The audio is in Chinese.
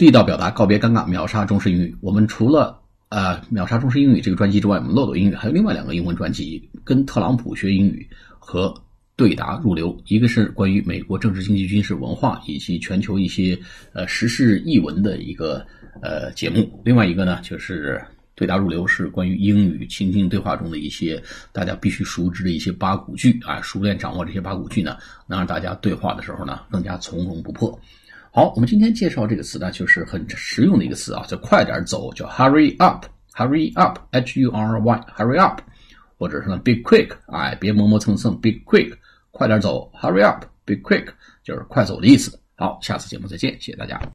地道表达，告别尴尬，秒杀中式英语。我们除了呃秒杀中式英语这个专辑之外，我们漏斗英语还有另外两个英文专辑，跟特朗普学英语和对答入流。一个是关于美国政治、经济、军事、文化以及全球一些呃时事译文的一个呃节目，另外一个呢就是对答入流，是关于英语情境对话中的一些大家必须熟知的一些八股句啊，熟练掌握这些八股句呢，能让大家对话的时候呢更加从容不迫。好，我们今天介绍这个词呢，就是很实用的一个词啊，叫快点走，叫 hurry up，hurry up，h u r y，hurry up，或者是呢 be quick，哎，别磨磨蹭蹭，be quick，快点走，hurry up，be quick，就是快走的意思。好，下次节目再见，谢谢大家。